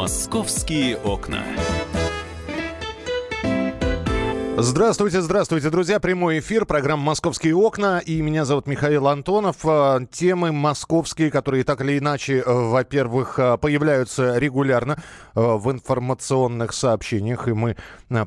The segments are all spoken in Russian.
Московские окна. Здравствуйте, здравствуйте, друзья. Прямой эфир, программа «Московские окна». И меня зовут Михаил Антонов. А, темы московские, которые так или иначе, э, во-первых, э, появляются регулярно э, в информационных сообщениях. И мы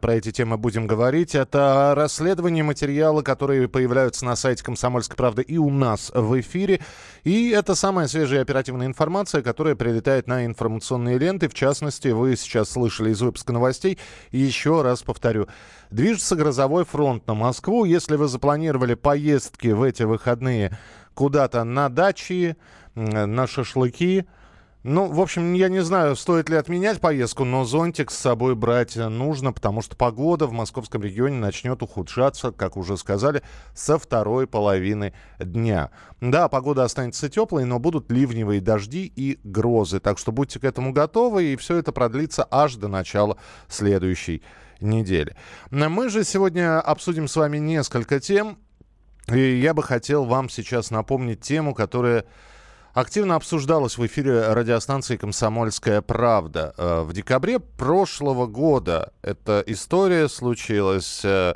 про эти темы будем говорить. Это расследование материала, которые появляются на сайте «Комсомольской правды» и у нас в эфире. И это самая свежая оперативная информация, которая прилетает на информационные ленты. В частности, вы сейчас слышали из выпуска новостей. Еще раз повторю. Движется грозовой фронт на Москву. Если вы запланировали поездки в эти выходные куда-то на дачи, на шашлыки, ну, в общем, я не знаю, стоит ли отменять поездку, но зонтик с собой брать нужно, потому что погода в московском регионе начнет ухудшаться, как уже сказали, со второй половины дня. Да, погода останется теплой, но будут ливневые дожди и грозы, так что будьте к этому готовы, и все это продлится аж до начала следующей недели. Мы же сегодня обсудим с вами несколько тем. И я бы хотел вам сейчас напомнить тему, которая активно обсуждалась в эфире радиостанции «Комсомольская правда». Э, в декабре прошлого года эта история случилась. Э,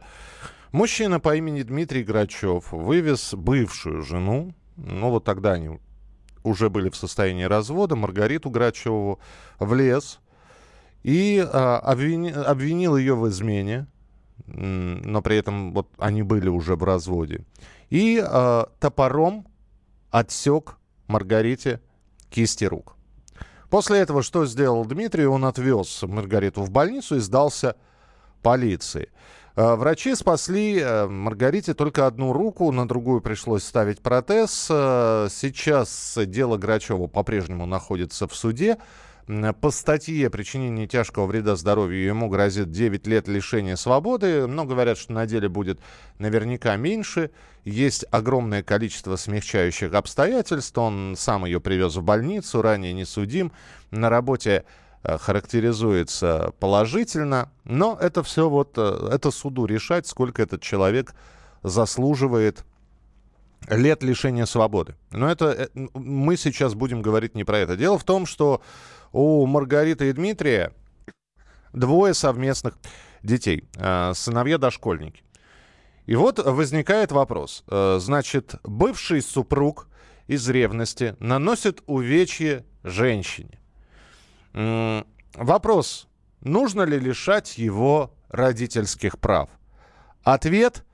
мужчина по имени Дмитрий Грачев вывез бывшую жену, ну вот тогда они уже были в состоянии развода, Маргариту Грачеву, в лес – и а, обвини, обвинил ее в измене, но при этом вот они были уже в разводе. И а, топором отсек Маргарите кисти рук. После этого что сделал Дмитрий? Он отвез Маргариту в больницу и сдался полиции. А, врачи спасли э, Маргарите только одну руку, на другую пришлось ставить протез. А, сейчас дело Грачева по-прежнему находится в суде. По статье причинение тяжкого вреда здоровью ему грозит 9 лет лишения свободы. Но говорят, что на деле будет наверняка меньше. Есть огромное количество смягчающих обстоятельств. Он сам ее привез в больницу, ранее не судим. На работе э, характеризуется положительно. Но это все вот, э, это суду решать, сколько этот человек заслуживает лет лишения свободы. Но это э, мы сейчас будем говорить не про это. Дело в том, что у Маргариты и Дмитрия двое совместных детей, э, сыновья-дошкольники. И вот возникает вопрос. Э, значит, бывший супруг из ревности наносит увечье женщине. Вопрос, нужно ли лишать его родительских прав? Ответ –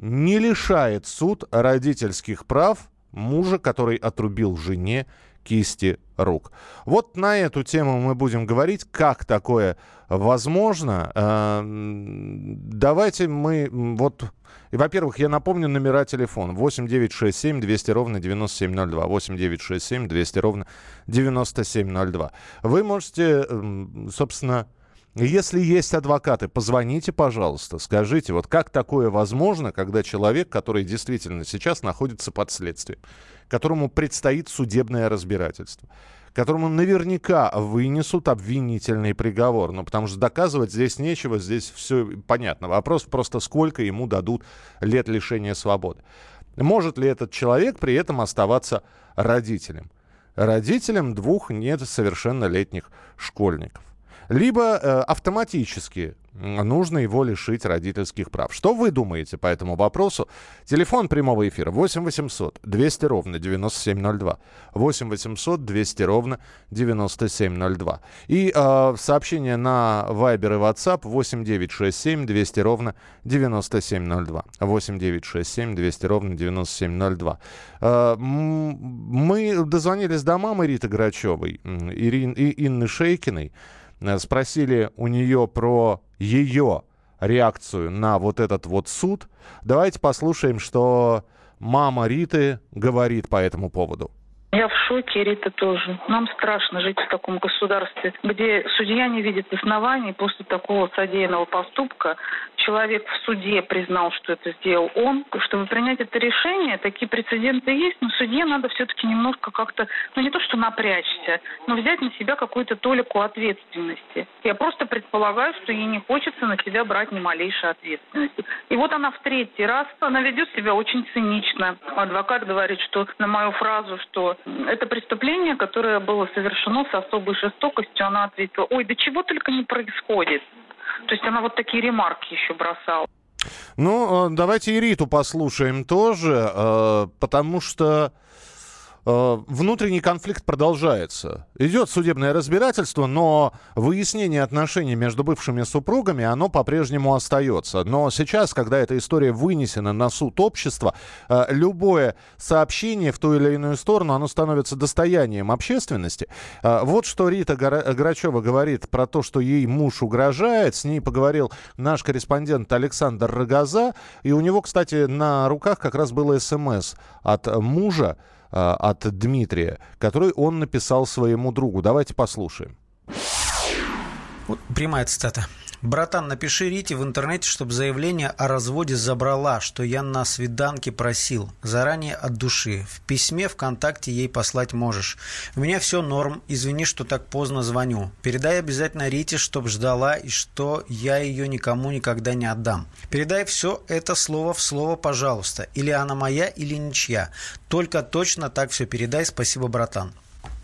не лишает суд родительских прав мужа, который отрубил жене кисти рук. Вот на эту тему мы будем говорить, как такое возможно. Э, давайте мы вот... Во-первых, я напомню номера телефона. 8 9 6 7 200 ровно 9702. 8 9 6 7 200 ровно 9702. Вы можете, собственно, если есть адвокаты, позвоните, пожалуйста, скажите, вот как такое возможно, когда человек, который действительно сейчас находится под следствием, которому предстоит судебное разбирательство, которому наверняка вынесут обвинительный приговор. Ну, потому что доказывать здесь нечего, здесь все понятно. Вопрос просто, сколько ему дадут лет лишения свободы. Может ли этот человек при этом оставаться родителем? Родителем двух несовершеннолетних школьников. Либо э, автоматически нужно его лишить родительских прав. Что вы думаете по этому вопросу? Телефон прямого эфира 8 800 200 ровно 9702. 8 800 200 ровно 9702. И э, сообщение на Viber и WhatsApp 8 967 200 ровно 9702. 8 967 200 ровно 9702. Э, мы дозвонились до мамы Риты Грачевой, Ирин, и Инны Шейкиной. Э, спросили у нее про ее реакцию на вот этот вот суд. Давайте послушаем, что мама Риты говорит по этому поводу. Я в шоке, Рита тоже. Нам страшно жить в таком государстве, где судья не видит оснований после такого содеянного поступка. Человек в суде признал, что это сделал он. Чтобы принять это решение, такие прецеденты есть, но судье надо все-таки немножко как-то, ну не то что напрячься, но взять на себя какую-то толику ответственности. Я просто предполагаю, что ей не хочется на себя брать ни малейшей ответственности. И вот она в третий раз, она ведет себя очень цинично. Адвокат говорит, что на мою фразу, что это преступление, которое было совершено с особой жестокостью. Она ответила, ой, да чего только не происходит. То есть она вот такие ремарки еще бросала. Ну, э, давайте и Риту послушаем тоже, э, потому что внутренний конфликт продолжается. Идет судебное разбирательство, но выяснение отношений между бывшими супругами, оно по-прежнему остается. Но сейчас, когда эта история вынесена на суд общества, э, любое сообщение в ту или иную сторону, оно становится достоянием общественности. Э, вот что Рита Грачева говорит про то, что ей муж угрожает. С ней поговорил наш корреспондент Александр Рогоза. И у него, кстати, на руках как раз было смс от мужа, от Дмитрия, который он написал своему другу. Давайте послушаем. Прямая цитата. Братан, напиши Рите в интернете, чтобы заявление о разводе забрала, что я на свиданке просил. Заранее от души. В письме ВКонтакте ей послать можешь. У меня все норм. Извини, что так поздно звоню. Передай обязательно Рите, чтоб ждала и что я ее никому никогда не отдам. Передай все это слово в слово, пожалуйста. Или она моя, или ничья. Только точно так все передай. Спасибо, братан.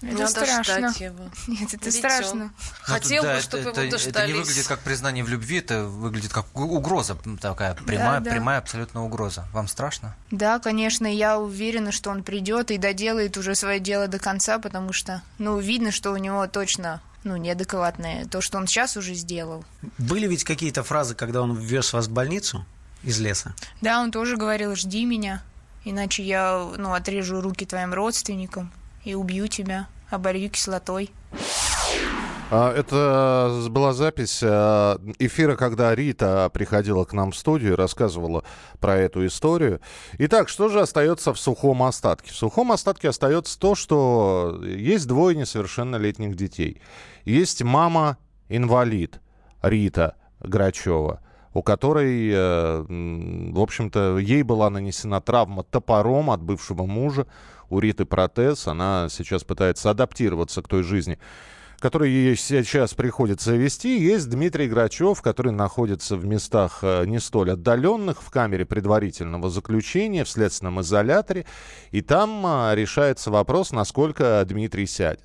Это Надо страшно. его. Нет, это Ведь страшно. Хотел ну, да, бы, чтобы это, его дождались. Это не выглядит как признание в любви, это выглядит как угроза такая, прямая, да, да. прямая абсолютно угроза. Вам страшно? Да, конечно, я уверена, что он придет и доделает уже свое дело до конца, потому что, ну, видно, что у него точно ну, неадекватное, то, что он сейчас уже сделал. Были ведь какие-то фразы, когда он вез вас в больницу из леса? Да, он тоже говорил, жди меня, иначе я, ну, отрежу руки твоим родственникам и убью тебя, оболью кислотой. А, это была запись а, эфира, когда Рита приходила к нам в студию и рассказывала про эту историю. Итак, что же остается в сухом остатке? В сухом остатке остается то, что есть двое несовершеннолетних детей. Есть мама-инвалид Рита Грачева у которой, э, в общем-то, ей была нанесена травма топором от бывшего мужа у Риты протез. Она сейчас пытается адаптироваться к той жизни, которую ей сейчас приходится вести. Есть Дмитрий Грачев, который находится в местах э, не столь отдаленных, в камере предварительного заключения, в следственном изоляторе. И там э, решается вопрос, насколько Дмитрий сядет.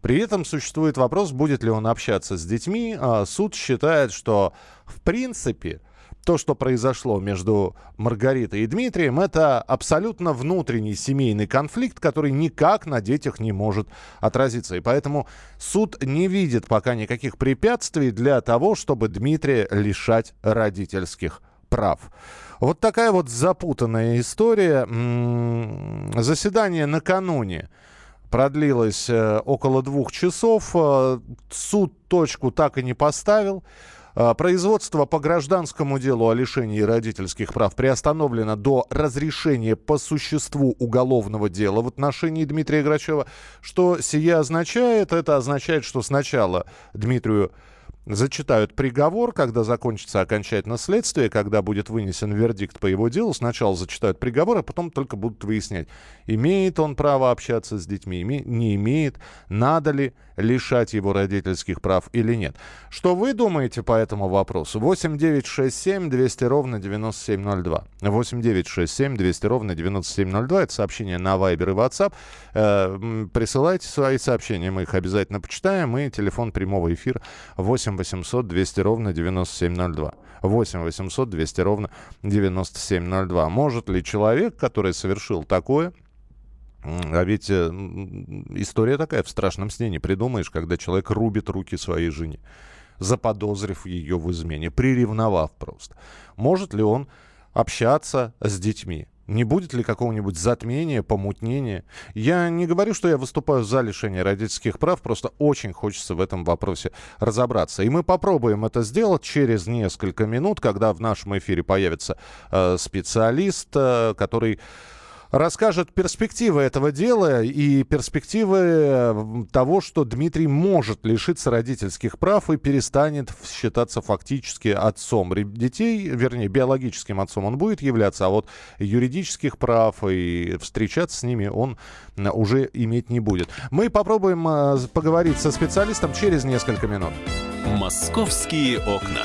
При этом существует вопрос, будет ли он общаться с детьми. А суд считает, что в принципе то, что произошло между Маргаритой и Дмитрием, это абсолютно внутренний семейный конфликт, который никак на детях не может отразиться. И поэтому суд не видит пока никаких препятствий для того, чтобы Дмитрия лишать родительских прав. Вот такая вот запутанная история. Заседание накануне продлилось э, около двух часов. Э, суд точку так и не поставил. А, производство по гражданскому делу о лишении родительских прав приостановлено до разрешения по существу уголовного дела в отношении Дмитрия Грачева. Что сие означает? Это означает, что сначала Дмитрию зачитают приговор, когда закончится окончательно следствие, когда будет вынесен вердикт по его делу. Сначала зачитают приговор, а потом только будут выяснять, имеет он право общаться с детьми, не имеет, надо ли лишать его родительских прав или нет. Что вы думаете по этому вопросу? 8 9 6 7 200 ровно 9702. 8 9 6 7 200 ровно 9702. Это сообщение на Viber и WhatsApp. Э, присылайте свои сообщения, мы их обязательно почитаем. И телефон прямого эфира 8 800 200 ровно 9702. 8 800 200 ровно 9702. Может ли человек, который совершил такое, а ведь э, история такая, в страшном сне не придумаешь, когда человек рубит руки своей жене, заподозрив ее в измене, приревновав просто. Может ли он общаться с детьми? Не будет ли какого-нибудь затмения, помутнения? Я не говорю, что я выступаю за лишение родительских прав, просто очень хочется в этом вопросе разобраться. И мы попробуем это сделать через несколько минут, когда в нашем эфире появится э, специалист, э, который расскажет перспективы этого дела и перспективы э, того, что Дмитрий может лишиться родительских прав и перестанет считаться фактически отцом детей, вернее, биологическим отцом он будет являться, а вот юридических прав и встречаться с ними он уже иметь не будет. Мы попробуем э, поговорить со специалистом через несколько минут. Московские окна.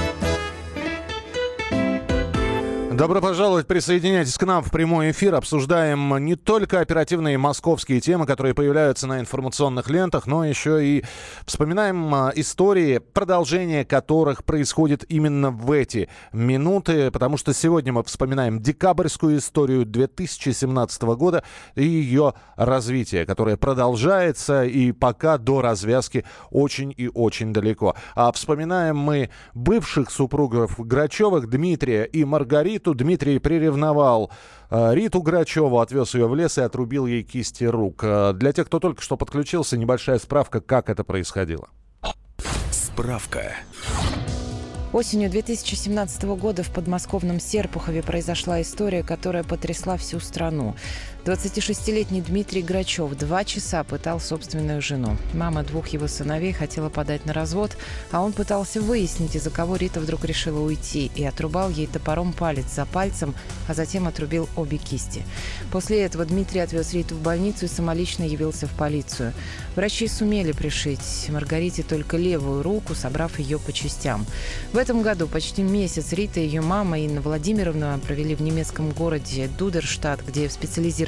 Добро пожаловать, присоединяйтесь к нам в прямой эфир. Обсуждаем не только оперативные московские темы, которые появляются на информационных лентах, но еще и вспоминаем а, истории, продолжение которых происходит именно в эти минуты, потому что сегодня мы вспоминаем декабрьскую историю 2017 года и ее развитие, которое продолжается и пока до развязки очень и очень далеко. А вспоминаем мы бывших супругов Грачевых Дмитрия и Маргариту, Риту Дмитрий приревновал. Э, Риту Грачеву отвез ее в лес и отрубил ей кисти рук. Э, для тех, кто только что подключился, небольшая справка, как это происходило. Справка. Осенью 2017 года в подмосковном Серпухове произошла история, которая потрясла всю страну. 26-летний Дмитрий Грачев два часа пытал собственную жену. Мама двух его сыновей хотела подать на развод, а он пытался выяснить, из-за кого Рита вдруг решила уйти, и отрубал ей топором палец за пальцем, а затем отрубил обе кисти. После этого Дмитрий отвез Риту в больницу и самолично явился в полицию. Врачи сумели пришить Маргарите только левую руку, собрав ее по частям. В этом году почти месяц Рита и ее мама Инна Владимировна провели в немецком городе Дудерштадт, где в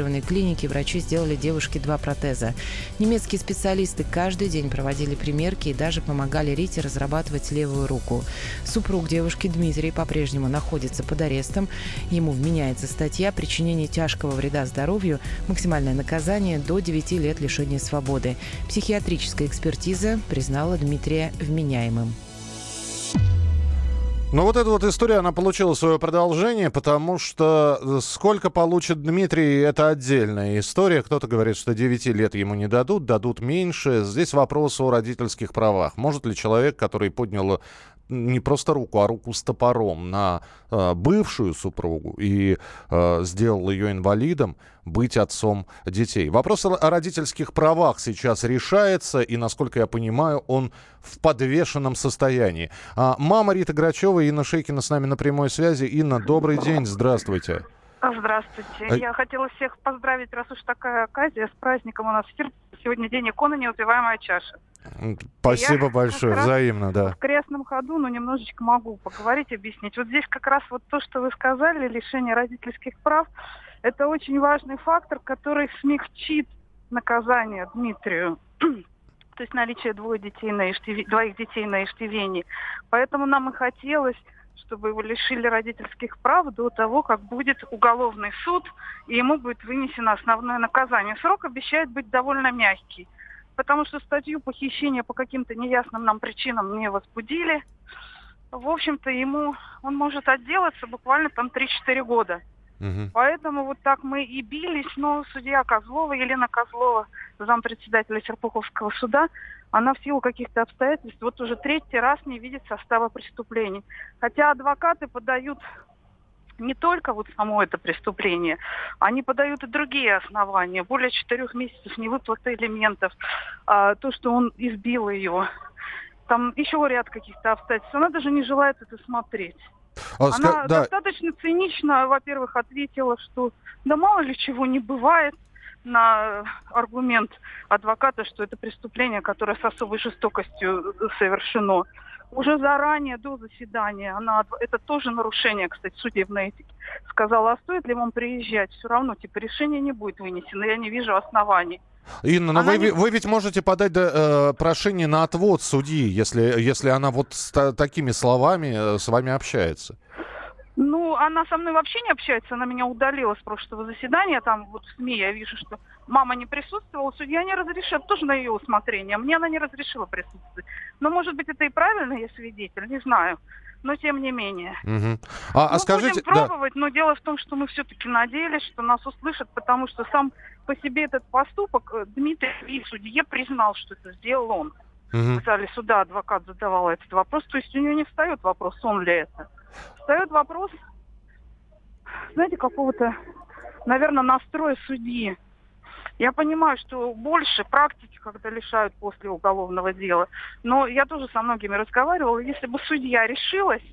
специализированной клинике врачи сделали девушке два протеза. Немецкие специалисты каждый день проводили примерки и даже помогали Рите разрабатывать левую руку. Супруг девушки Дмитрий по-прежнему находится под арестом. Ему вменяется статья «Причинение тяжкого вреда здоровью», максимальное наказание до 9 лет лишения свободы. Психиатрическая экспертиза признала Дмитрия вменяемым. Ну вот эта вот история, она получила свое продолжение, потому что э, сколько получит Дмитрий, это отдельная история. Кто-то говорит, что 9 лет ему не дадут, дадут меньше. Здесь вопрос о родительских правах. Может ли человек, который поднял не просто руку, а руку с топором на э, бывшую супругу и э, сделал ее инвалидом, быть отцом детей. Вопрос о родительских правах сейчас решается, и, насколько я понимаю, он в подвешенном состоянии. А, мама Рита Грачева и Инна Шейкина с нами на прямой связи. Инна, добрый день, здравствуйте. Здравствуйте. А... Я хотела всех поздравить, раз уж такая оказия, с праздником у нас сегодня день иконы «Неупиваемая чаша». Спасибо я большое, взаимно, да. В крестном ходу, но немножечко могу поговорить, объяснить. Вот здесь как раз вот то, что вы сказали, лишение родительских прав, это очень важный фактор, который смягчит наказание Дмитрию. То есть наличие двое детей на иждиве, двоих детей на иждивении. Поэтому нам и хотелось чтобы его лишили родительских прав до того, как будет уголовный суд, и ему будет вынесено основное наказание. Срок обещает быть довольно мягкий потому что статью похищения по каким-то неясным нам причинам не возбудили. В общем-то, ему он может отделаться буквально там 3-4 года. Угу. Поэтому вот так мы и бились, но судья Козлова, Елена Козлова, зампредседателя Серпуховского суда, она в силу каких-то обстоятельств вот уже третий раз не видит состава преступлений. Хотя адвокаты подают не только вот само это преступление, они подают и другие основания. Более четырех месяцев невыплаты элементов, а, то, что он избил ее. Там еще ряд каких-то обстоятельств. Она даже не желает это смотреть. А, Она да. достаточно цинично, во-первых, ответила, что да мало ли чего не бывает на аргумент адвоката, что это преступление, которое с особой жестокостью совершено уже заранее, до заседания, она, это тоже нарушение, кстати, судебной этики, сказала, а стоит ли вам приезжать? Все равно, типа, решение не будет вынесено, я не вижу оснований. Инна, но вы, не... вы ведь можете подать э, прошение на отвод судьи, если, если она вот с та, такими словами э, с вами общается. Ну, она со мной вообще не общается, она меня удалила с прошлого заседания, там вот в СМИ я вижу, что мама не присутствовала, судья не разрешил, тоже на ее усмотрение, мне она не разрешила присутствовать. Но, может быть, это и правильно, я свидетель, не знаю. но тем не менее. Угу. А, а мы скажите, будем пробовать, да. но дело в том, что мы все-таки надеялись, что нас услышат, потому что сам по себе этот поступок э, Дмитрий и судье признал, что это сделал он. Угу. В зале суда адвокат задавал этот вопрос, то есть у него не встает вопрос, он ли это. Встает вопрос, знаете, какого-то, наверное, настроя судьи. Я понимаю, что больше практики, когда лишают после уголовного дела. Но я тоже со многими разговаривала. Если бы судья решилась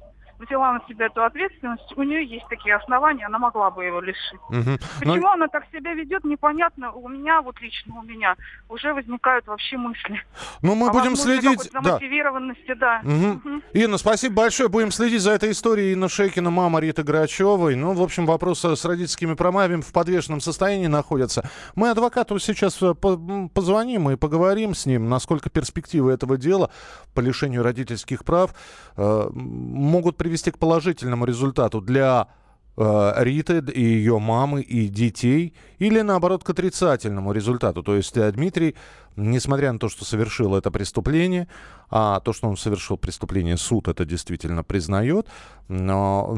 взяла на себя эту ответственность, у нее есть такие основания, она могла бы его лишить. Угу. Почему Но... она так себя ведет, непонятно. У меня, вот лично у меня, уже возникают вообще мысли. Ну, мы а будем следить. Да. мотивированности, да. Угу. Угу. Инна, спасибо большое. Будем следить за этой историей. Инна Шейкина, мама Риты Грачевой. Ну, в общем, вопрос с родительскими правами в подвешенном состоянии находится. Мы адвокату сейчас э, позвоним и поговорим с ним, насколько перспективы этого дела по лишению родительских прав э, могут привести привести к положительному результату для э, Риты и ее мамы и детей, или наоборот к отрицательному результату. То есть э, Дмитрий несмотря на то, что совершил это преступление, а то, что он совершил преступление, суд это действительно признает, но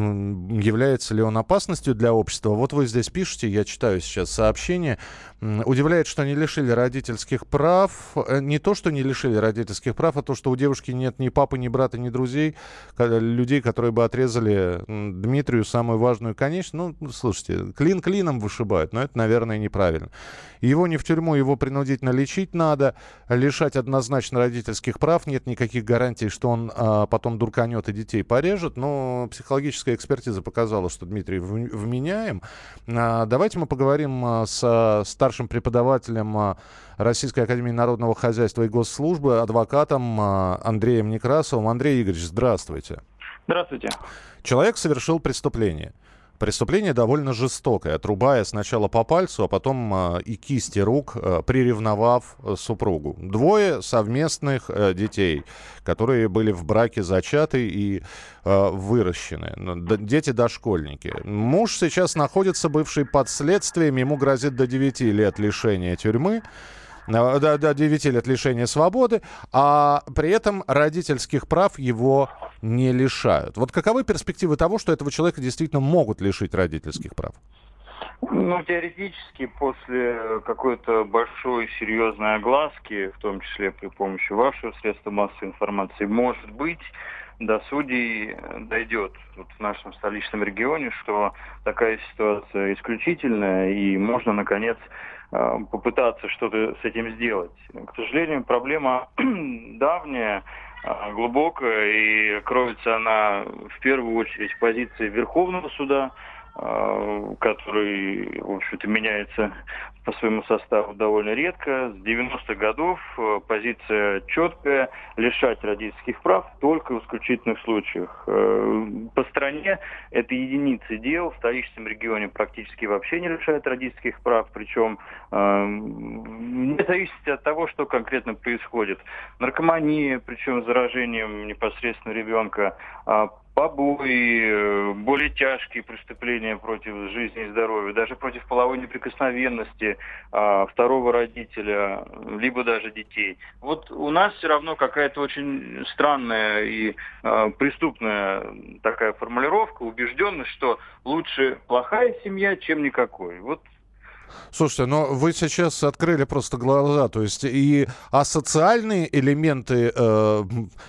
является ли он опасностью для общества? Вот вы здесь пишете, я читаю сейчас сообщение. Удивляет, что не лишили родительских прав. Э, не то, что не лишили родительских прав, а то, что у девушки нет ни папы, ни брата, ни друзей, людей, которые бы отрезали Дмитрию самую важную конечность. Ну, слушайте, клин клином вышибают, но это, наверное, неправильно. Его не в тюрьму, его принудительно лечить надо, лишать однозначно родительских прав. Нет никаких гарантий, что он а, потом дурканет и детей порежет. Но психологическая экспертиза показала, что Дмитрий вменяем. А, давайте мы поговорим а, с старшим преподавателем а, Российской Академии Народного Хозяйства и Госслужбы, адвокатом а, Андреем Некрасовым. Андрей Игоревич, здравствуйте. Здравствуйте. Человек совершил преступление. Преступление довольно жестокое, отрубая сначала по пальцу, а потом э, и кисти рук, э, приревновав э, супругу. Двое совместных э, детей, которые были в браке зачаты и выращены. Дети-дошкольники. Муж сейчас находится, бывший под следствием, ему грозит до 9 лет лишения тюрьмы до, до 9 лет лишения свободы, а при этом родительских прав его не лишают. Вот каковы перспективы того, что этого человека действительно могут лишить родительских прав? Ну, теоретически, после какой-то большой серьезной огласки, в том числе при помощи вашего средства массовой информации, может быть, до судей дойдет вот в нашем столичном регионе, что такая ситуация исключительная, и можно, наконец, Э, попытаться что-то с этим сделать. К сожалению, проблема давняя, э, глубокая, и кроется она в первую очередь в позиции Верховного суда, э, который, в общем-то, меняется по своему составу довольно редко. С 90-х годов э, позиция четкая, лишать родительских прав только в исключительных случаях. Э, по стране это единицы дел, в столичном регионе практически вообще не лишают родительских прав, причем э, не зависит от того, что конкретно происходит. Наркомания, причем заражением непосредственно ребенка, а побои, более тяжкие преступления против жизни и здоровья, даже против половой неприкосновенности, а, второго родителя, либо даже детей. Вот у нас все равно какая-то очень странная и а, преступная такая формулировка, убежденность, что лучше плохая семья, чем никакой. Вот Слушайте, но вы сейчас открыли просто глаза, то есть и асоциальные элементы э,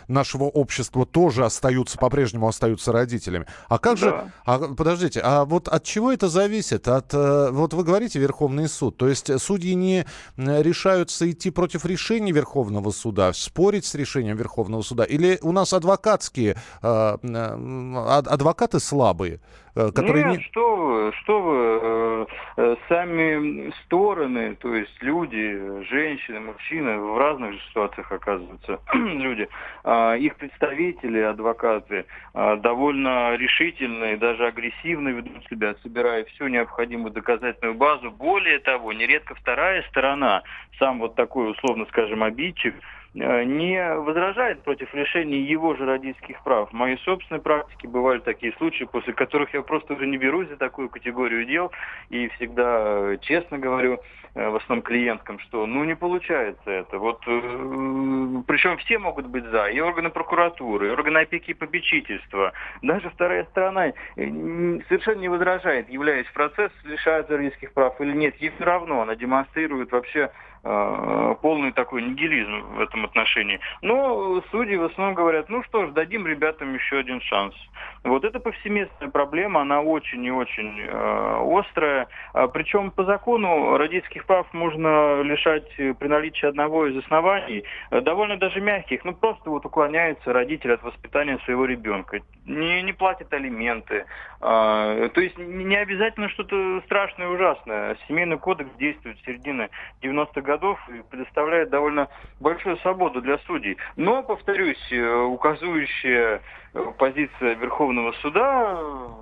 нашего общества тоже остаются, по-прежнему остаются родителями. А как да. же, а, подождите, а вот от чего это зависит? От, э, вот вы говорите Верховный суд, то есть судьи не решаются идти против решений Верховного суда, спорить с решением Верховного суда, или у нас адвокатские, э, э, адвокаты слабые? Э, которые... Нет, что вы, что вы, э, э, сами стороны, то есть люди, женщины, мужчины, в разных же ситуациях оказываются люди, э, их представители, адвокаты, э, довольно решительные, даже агрессивно ведут себя, собирая всю необходимую доказательную базу. Более того, нередко вторая сторона, сам вот такой, условно скажем, обидчик, не возражает против лишения его же родительских прав. В моей собственной практике бывали такие случаи, после которых я просто уже не берусь за такую категорию дел и всегда честно говорю, Э, в основном клиенткам, что ну не получается это. Вот э, причем все могут быть за, и органы прокуратуры, и органы опеки и попечительства. Даже вторая сторона э, совершенно не возражает, являясь в процесс, лишается родительских прав или нет. Ей все равно, она демонстрирует вообще Э, полный такой нигилизм в этом отношении. Но судьи в основном говорят, ну что ж, дадим ребятам еще один шанс. Вот это повсеместная проблема, она очень и очень э, острая. А, причем по закону родительских прав можно лишать при наличии одного из оснований, э, довольно даже мягких, ну просто вот уклоняется родитель от воспитания своего ребенка, не, не платит алименты. Э, то есть не обязательно что-то страшное и ужасное. Семейный кодекс действует с середины 90-х годов годов и предоставляет довольно большую свободу для судей. Но, повторюсь, э, указывающая э, позиция Верховного суда,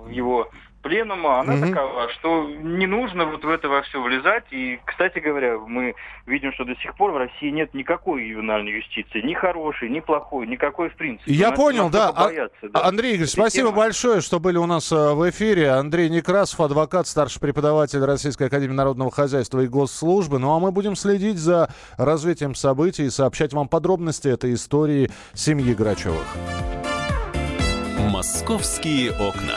его пленума, она угу. такова, что не нужно вот в это во все влезать. И, кстати говоря, мы видим, что до сих пор в России нет никакой ювенальной юстиции. Ни хорошей, ни плохой, никакой в принципе. Я нас, понял, да. А, боятся, да. Андрей Игоревич, спасибо темы. большое, что были у нас э, в эфире. Андрей Некрасов, адвокат, старший преподаватель Российской Академии Народного Хозяйства и Госслужбы. Ну а мы будем следить за развитием событий и сообщать вам подробности этой истории семьи Грачевых. «Московские окна».